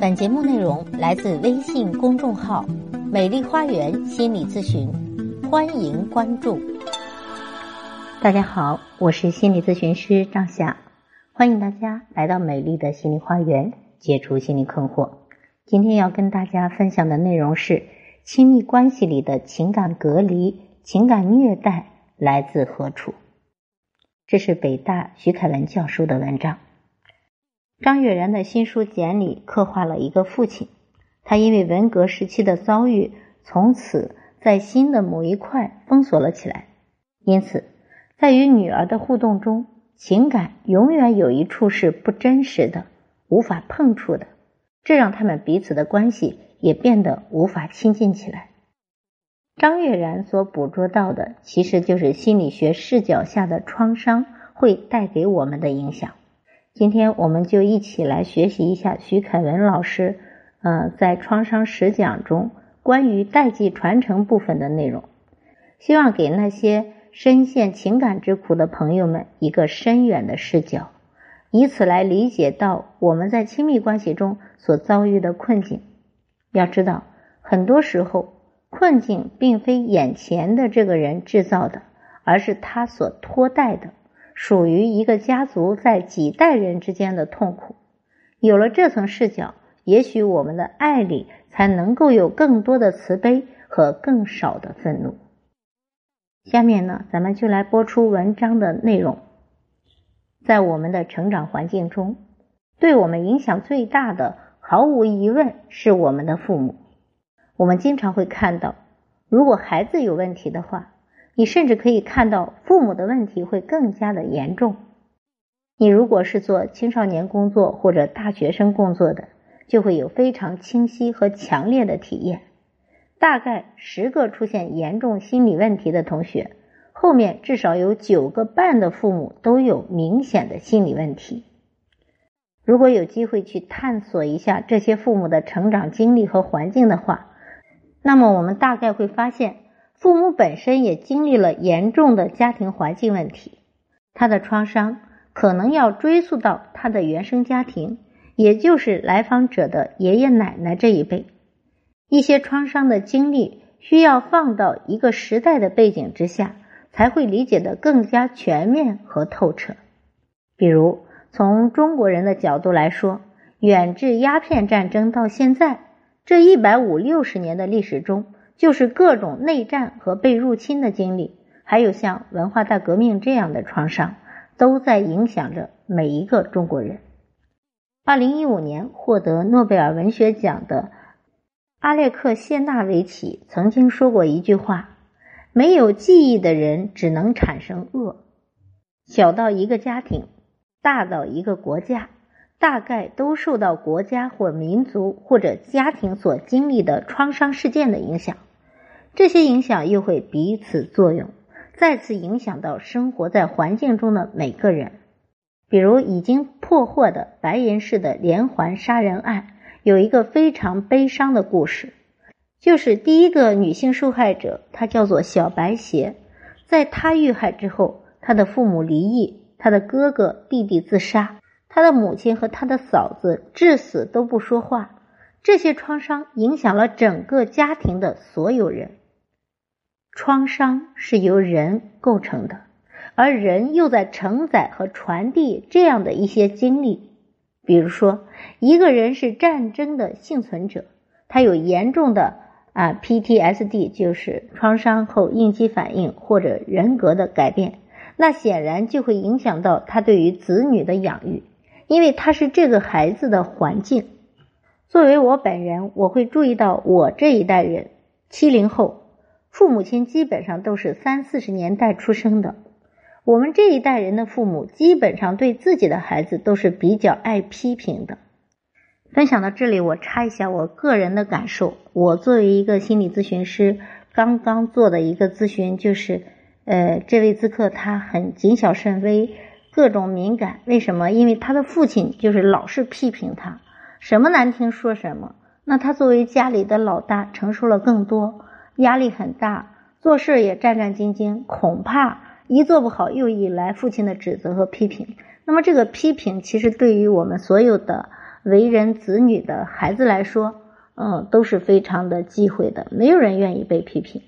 本节目内容来自微信公众号“美丽花园心理咨询”，欢迎关注。大家好，我是心理咨询师张霞，欢迎大家来到美丽的心理花园，解除心理困惑。今天要跟大家分享的内容是亲密关系里的情感隔离、情感虐待来自何处？这是北大徐凯文教授的文章。张悦然的新书简里刻画了一个父亲，他因为文革时期的遭遇，从此在心的某一块封锁了起来。因此，在与女儿的互动中，情感永远有一处是不真实的、无法碰触的，这让他们彼此的关系也变得无法亲近起来。张悦然所捕捉到的，其实就是心理学视角下的创伤会带给我们的影响。今天我们就一起来学习一下徐凯文老师，呃，在创伤实讲中关于代际传承部分的内容，希望给那些深陷情感之苦的朋友们一个深远的视角，以此来理解到我们在亲密关系中所遭遇的困境。要知道，很多时候困境并非眼前的这个人制造的，而是他所托带的。属于一个家族在几代人之间的痛苦，有了这层视角，也许我们的爱里才能够有更多的慈悲和更少的愤怒。下面呢，咱们就来播出文章的内容。在我们的成长环境中，对我们影响最大的，毫无疑问是我们的父母。我们经常会看到，如果孩子有问题的话。你甚至可以看到父母的问题会更加的严重。你如果是做青少年工作或者大学生工作的，就会有非常清晰和强烈的体验。大概十个出现严重心理问题的同学，后面至少有九个半的父母都有明显的心理问题。如果有机会去探索一下这些父母的成长经历和环境的话，那么我们大概会发现。父母本身也经历了严重的家庭环境问题，他的创伤可能要追溯到他的原生家庭，也就是来访者的爷爷奶奶这一辈。一些创伤的经历需要放到一个时代的背景之下，才会理解的更加全面和透彻。比如，从中国人的角度来说，远至鸦片战争到现在这一百五六十年的历史中。就是各种内战和被入侵的经历，还有像文化大革命这样的创伤，都在影响着每一个中国人。二零一五年获得诺贝尔文学奖的阿列克谢纳维奇曾经说过一句话：“没有记忆的人只能产生恶。”小到一个家庭，大到一个国家。大概都受到国家或民族或者家庭所经历的创伤事件的影响，这些影响又会彼此作用，再次影响到生活在环境中的每个人。比如已经破获的白银市的连环杀人案，有一个非常悲伤的故事，就是第一个女性受害者，她叫做小白鞋，在她遇害之后，她的父母离异，她的哥哥弟弟自杀。她的母亲和她的嫂子至死都不说话，这些创伤影响了整个家庭的所有人。创伤是由人构成的，而人又在承载和传递这样的一些经历。比如说，一个人是战争的幸存者，他有严重的啊 PTSD，就是创伤后应激反应或者人格的改变，那显然就会影响到他对于子女的养育。因为他是这个孩子的环境。作为我本人，我会注意到我这一代人，七零后，父母亲基本上都是三四十年代出生的。我们这一代人的父母，基本上对自己的孩子都是比较爱批评的。分享到这里，我插一下我个人的感受。我作为一个心理咨询师，刚刚做的一个咨询就是，呃，这位咨客他很谨小慎微。各种敏感，为什么？因为他的父亲就是老是批评他，什么难听说什么。那他作为家里的老大，承受了更多，压力很大，做事也战战兢兢，恐怕一做不好又引来父亲的指责和批评。那么这个批评，其实对于我们所有的为人子女的孩子来说，嗯，都是非常的忌讳的，没有人愿意被批评。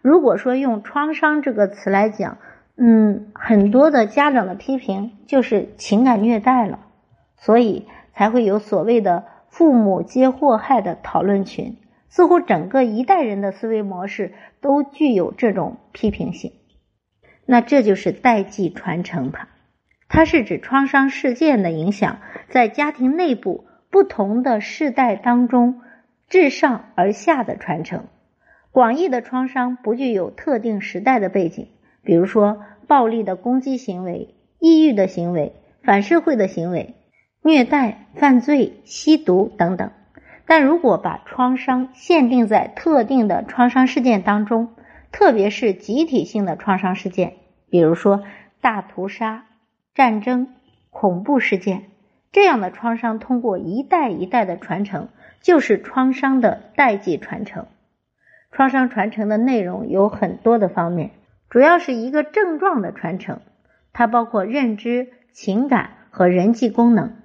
如果说用创伤这个词来讲，嗯，很多的家长的批评就是情感虐待了，所以才会有所谓的父母皆祸害的讨论群。似乎整个一代人的思维模式都具有这种批评性，那这就是代际传承吧？它是指创伤事件的影响在家庭内部不同的世代当中自上而下的传承。广义的创伤不具有特定时代的背景，比如说暴力的攻击行为、抑郁的行为、反社会的行为、虐待、犯罪、吸毒等等。但如果把创伤限定在特定的创伤事件当中，特别是集体性的创伤事件，比如说大屠杀、战争、恐怖事件，这样的创伤通过一代一代的传承，就是创伤的代际传承。创伤传承的内容有很多的方面，主要是一个症状的传承，它包括认知、情感和人际功能。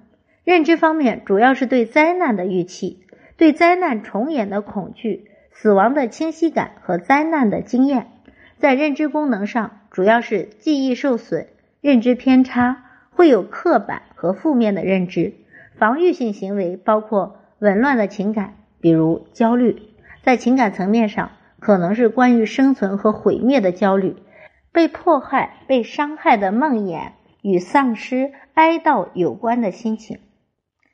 认知方面主要是对灾难的预期。对灾难重演的恐惧、死亡的清晰感和灾难的经验，在认知功能上主要是记忆受损、认知偏差，会有刻板和负面的认知。防御性行为包括紊乱的情感，比如焦虑，在情感层面上可能是关于生存和毁灭的焦虑，被迫害、被伤害的梦魇与丧失、哀悼有关的心情，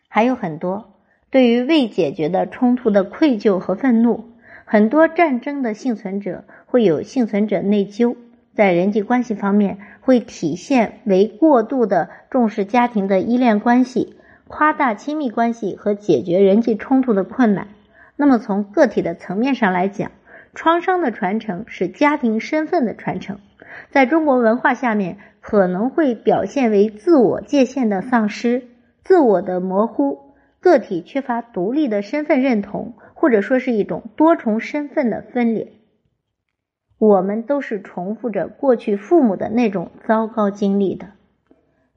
还有很多。对于未解决的冲突的愧疚和愤怒，很多战争的幸存者会有幸存者内疚，在人际关系方面会体现为过度的重视家庭的依恋关系，夸大亲密关系和解决人际冲突的困难。那么从个体的层面上来讲，创伤的传承是家庭身份的传承，在中国文化下面可能会表现为自我界限的丧失、自我的模糊。个体缺乏独立的身份认同，或者说是一种多重身份的分裂。我们都是重复着过去父母的那种糟糕经历的。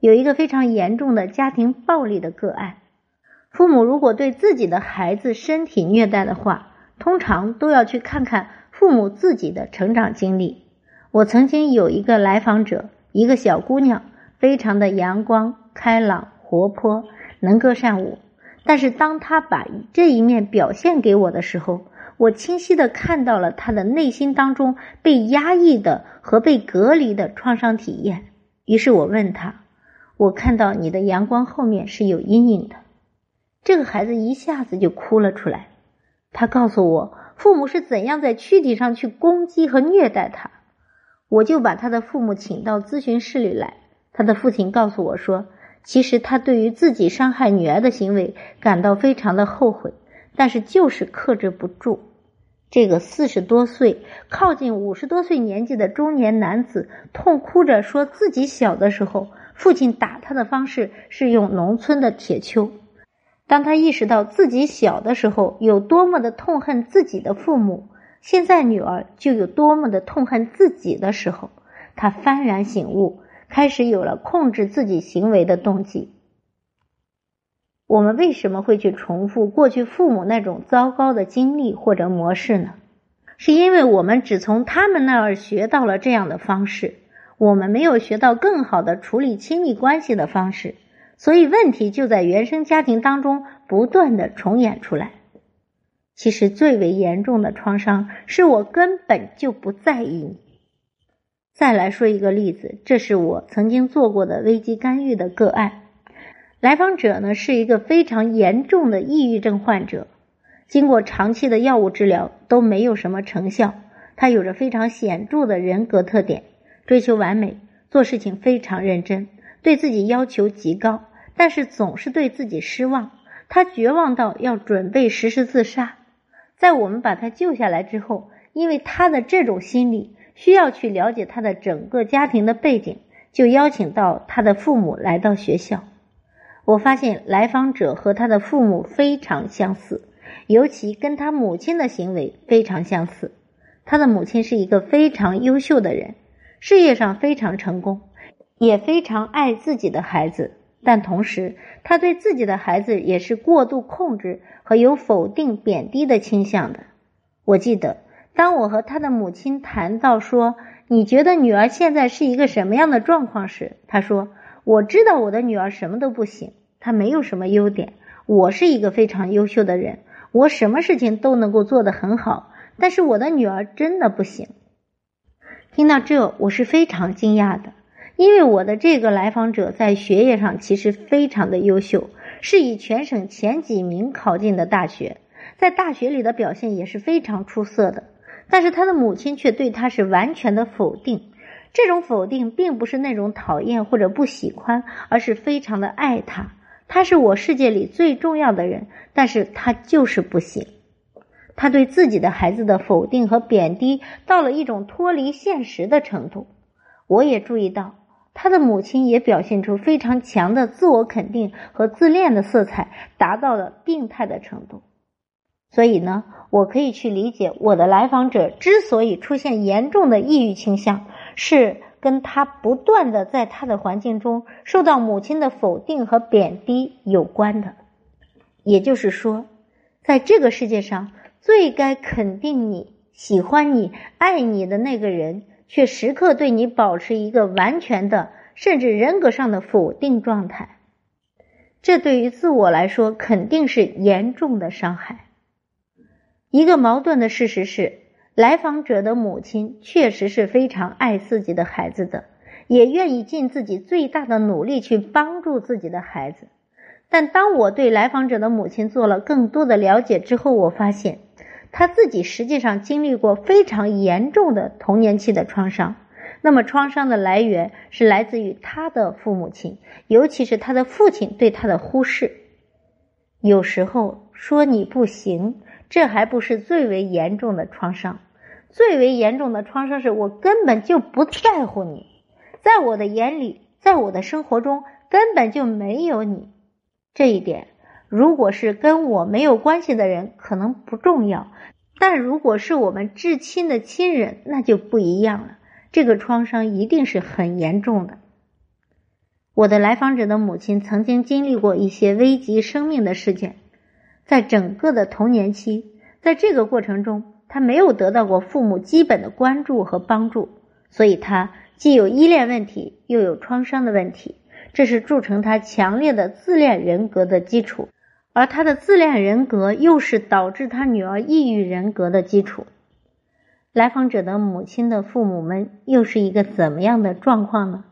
有一个非常严重的家庭暴力的个案，父母如果对自己的孩子身体虐待的话，通常都要去看看父母自己的成长经历。我曾经有一个来访者，一个小姑娘，非常的阳光、开朗、活泼，能歌善舞。但是，当他把这一面表现给我的时候，我清晰的看到了他的内心当中被压抑的和被隔离的创伤体验。于是我问他：“我看到你的阳光后面是有阴影的。”这个孩子一下子就哭了出来。他告诉我，父母是怎样在躯体上去攻击和虐待他。我就把他的父母请到咨询室里来。他的父亲告诉我说。其实他对于自己伤害女儿的行为感到非常的后悔，但是就是克制不住。这个四十多岁、靠近五十多岁年纪的中年男子，痛哭着说自己小的时候，父亲打他的方式是用农村的铁锹。当他意识到自己小的时候有多么的痛恨自己的父母，现在女儿就有多么的痛恨自己的时候，他幡然醒悟。开始有了控制自己行为的动机。我们为什么会去重复过去父母那种糟糕的经历或者模式呢？是因为我们只从他们那儿学到了这样的方式，我们没有学到更好的处理亲密关系的方式，所以问题就在原生家庭当中不断的重演出来。其实最为严重的创伤是我根本就不在意你。再来说一个例子，这是我曾经做过的危机干预的个案。来访者呢是一个非常严重的抑郁症患者，经过长期的药物治疗都没有什么成效。他有着非常显著的人格特点，追求完美，做事情非常认真，对自己要求极高，但是总是对自己失望。他绝望到要准备实施自杀。在我们把他救下来之后，因为他的这种心理。需要去了解他的整个家庭的背景，就邀请到他的父母来到学校。我发现来访者和他的父母非常相似，尤其跟他母亲的行为非常相似。他的母亲是一个非常优秀的人，事业上非常成功，也非常爱自己的孩子。但同时他对自己的孩子也是过度控制和有否定、贬低的倾向的。我记得，当我和他的母亲谈到说你觉得女儿现在是一个什么样的状况时，他说：“我知道我的女儿什么都不行，她没有什么优点。我是一个非常优秀的人，我什么事情都能够做得很好，但是我的女儿真的不行。”听到这，我是非常惊讶的。因为我的这个来访者在学业上其实非常的优秀，是以全省前几名考进的大学，在大学里的表现也是非常出色的。但是他的母亲却对他是完全的否定，这种否定并不是那种讨厌或者不喜欢，而是非常的爱他。他是我世界里最重要的人，但是他就是不行。他对自己的孩子的否定和贬低到了一种脱离现实的程度。我也注意到。他的母亲也表现出非常强的自我肯定和自恋的色彩，达到了病态的程度。所以呢，我可以去理解我的来访者之所以出现严重的抑郁倾向，是跟他不断的在他的环境中受到母亲的否定和贬低有关的。也就是说，在这个世界上最该肯定你、喜欢你、爱你的那个人。却时刻对你保持一个完全的，甚至人格上的否定状态，这对于自我来说肯定是严重的伤害。一个矛盾的事实是，来访者的母亲确实是非常爱自己的孩子的，也愿意尽自己最大的努力去帮助自己的孩子。但当我对来访者的母亲做了更多的了解之后，我发现。他自己实际上经历过非常严重的童年期的创伤，那么创伤的来源是来自于他的父母亲，尤其是他的父亲对他的忽视。有时候说你不行，这还不是最为严重的创伤，最为严重的创伤是我根本就不在乎你，在我的眼里，在我的生活中根本就没有你。这一点。如果是跟我没有关系的人，可能不重要；但如果是我们至亲的亲人，那就不一样了。这个创伤一定是很严重的。我的来访者的母亲曾经经历过一些危及生命的事件，在整个的童年期，在这个过程中，他没有得到过父母基本的关注和帮助，所以他既有依恋问题，又有创伤的问题，这是铸成他强烈的自恋人格的基础。而他的自恋人格又是导致他女儿抑郁人格的基础。来访者的母亲的父母们又是一个怎么样的状况呢？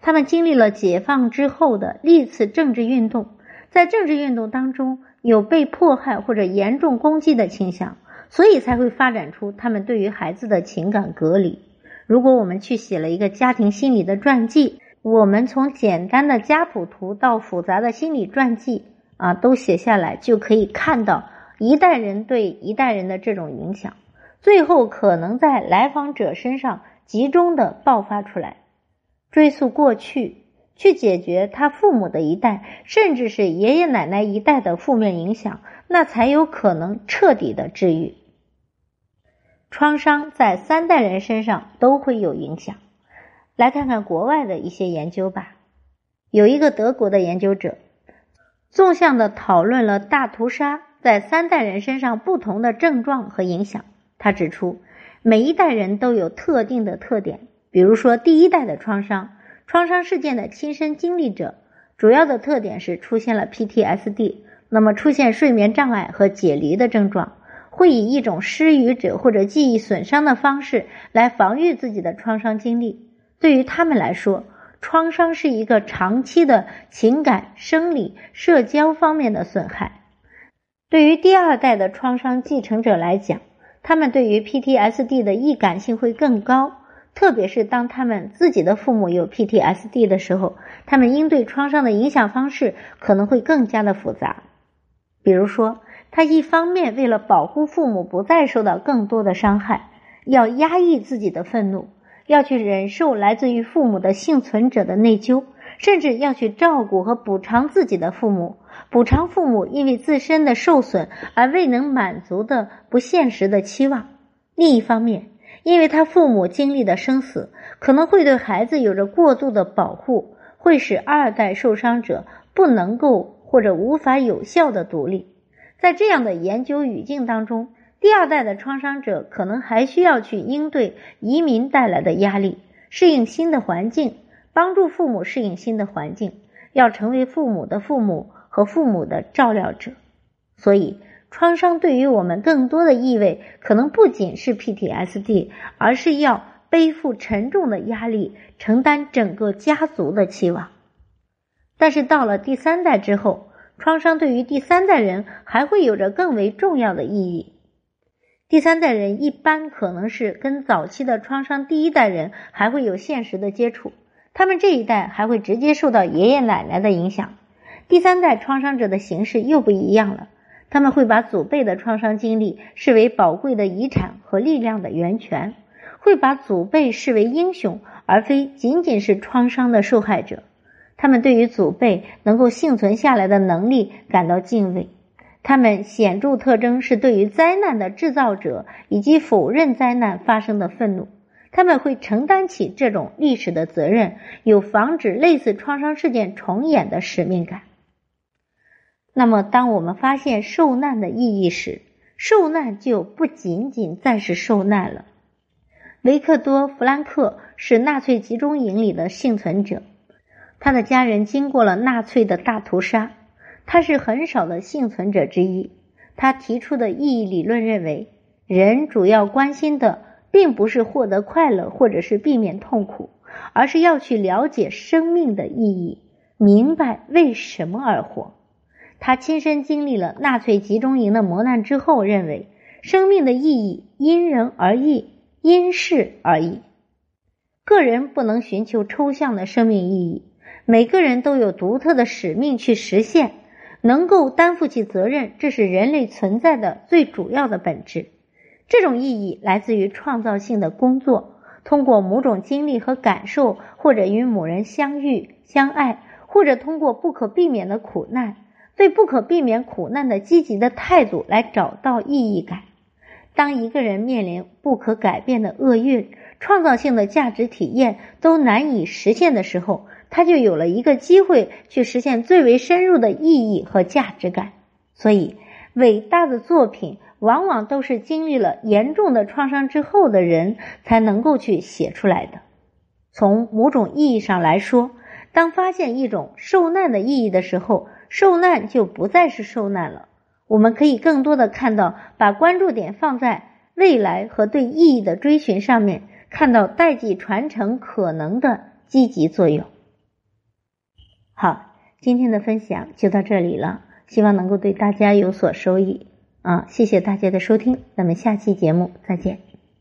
他们经历了解放之后的历次政治运动，在政治运动当中有被迫害或者严重攻击的倾向，所以才会发展出他们对于孩子的情感隔离。如果我们去写了一个家庭心理的传记，我们从简单的家谱图到复杂的心理传记。啊，都写下来就可以看到一代人对一代人的这种影响，最后可能在来访者身上集中的爆发出来。追溯过去，去解决他父母的一代，甚至是爷爷奶奶一代的负面影响，那才有可能彻底的治愈。创伤在三代人身上都会有影响。来看看国外的一些研究吧，有一个德国的研究者。纵向的讨论了大屠杀在三代人身上不同的症状和影响。他指出，每一代人都有特定的特点，比如说第一代的创伤，创伤事件的亲身经历者，主要的特点是出现了 PTSD，那么出现睡眠障碍和解离的症状，会以一种失语者或者记忆损伤的方式来防御自己的创伤经历。对于他们来说，创伤是一个长期的情感、生理、社交方面的损害。对于第二代的创伤继承者来讲，他们对于 PTSD 的易感性会更高，特别是当他们自己的父母有 PTSD 的时候，他们应对创伤的影响方式可能会更加的复杂。比如说，他一方面为了保护父母不再受到更多的伤害，要压抑自己的愤怒。要去忍受来自于父母的幸存者的内疚，甚至要去照顾和补偿自己的父母，补偿父母因为自身的受损而未能满足的不现实的期望。另一方面，因为他父母经历的生死，可能会对孩子有着过度的保护，会。使二代受伤者不能够或者无法有效的独立。在这样的研究语境当中，第二代的创伤者可能还需要去应对移民带来的压力，适应新的环境，帮助父母适应新的环境，要成为父母的父母和父母的照料者。所以，创伤对于我们更多的意味，可能不仅是 PTSD，而是要背负沉重的压力，承担整个家族的期望。但是到了第三代之后，创伤对于第三代人还会有着更为重要的意义。第三代人一般可能是跟早期的创伤第一代人还会有现实的接触，他们这一代还会直接受到爷爷奶奶的影响。第三代创伤者的形式又不一样了，他们会把祖辈的创伤经历视为宝贵的遗产和力量的源泉，会把祖辈视为英雄，而非仅仅是创伤的受害者。他们对于祖辈能够幸存下来的能力感到敬畏。他们显著特征是对于灾难的制造者以及否认灾难发生的愤怒。他们会承担起这种历史的责任，有防止类似创伤事件重演的使命感。那么，当我们发现受难的意义时，受难就不仅仅再是受难了。维克多·弗兰克是纳粹集中营里的幸存者。他的家人经过了纳粹的大屠杀，他是很少的幸存者之一。他提出的意义理论认为，人主要关心的并不是获得快乐或者是避免痛苦，而是要去了解生命的意义，明白为什么而活。他亲身经历了纳粹集中营的磨难之后，认为生命的意义因人而异，因事而异。个人不能寻求抽象的生命意义。每个人都有独特的使命去实现，能够担负起责任，这是人类存在的最主要的本质。这种意义来自于创造性的工作，通过某种经历和感受，或者与某人相遇、相爱，或者通过不可避免的苦难，对不可避免苦难的积极的态度来找到意义感。当一个人面临不可改变的厄运，创造性的价值体验都难以实现的时候。他就有了一个机会去实现最为深入的意义和价值感。所以，伟大的作品往往都是经历了严重的创伤之后的人才能够去写出来的。从某种意义上来说，当发现一种受难的意义的时候，受难就不再是受难了。我们可以更多的看到，把关注点放在未来和对意义的追寻上面，看到代际传承可能的积极作用。好，今天的分享就到这里了，希望能够对大家有所收益啊！谢谢大家的收听，咱们下期节目再见。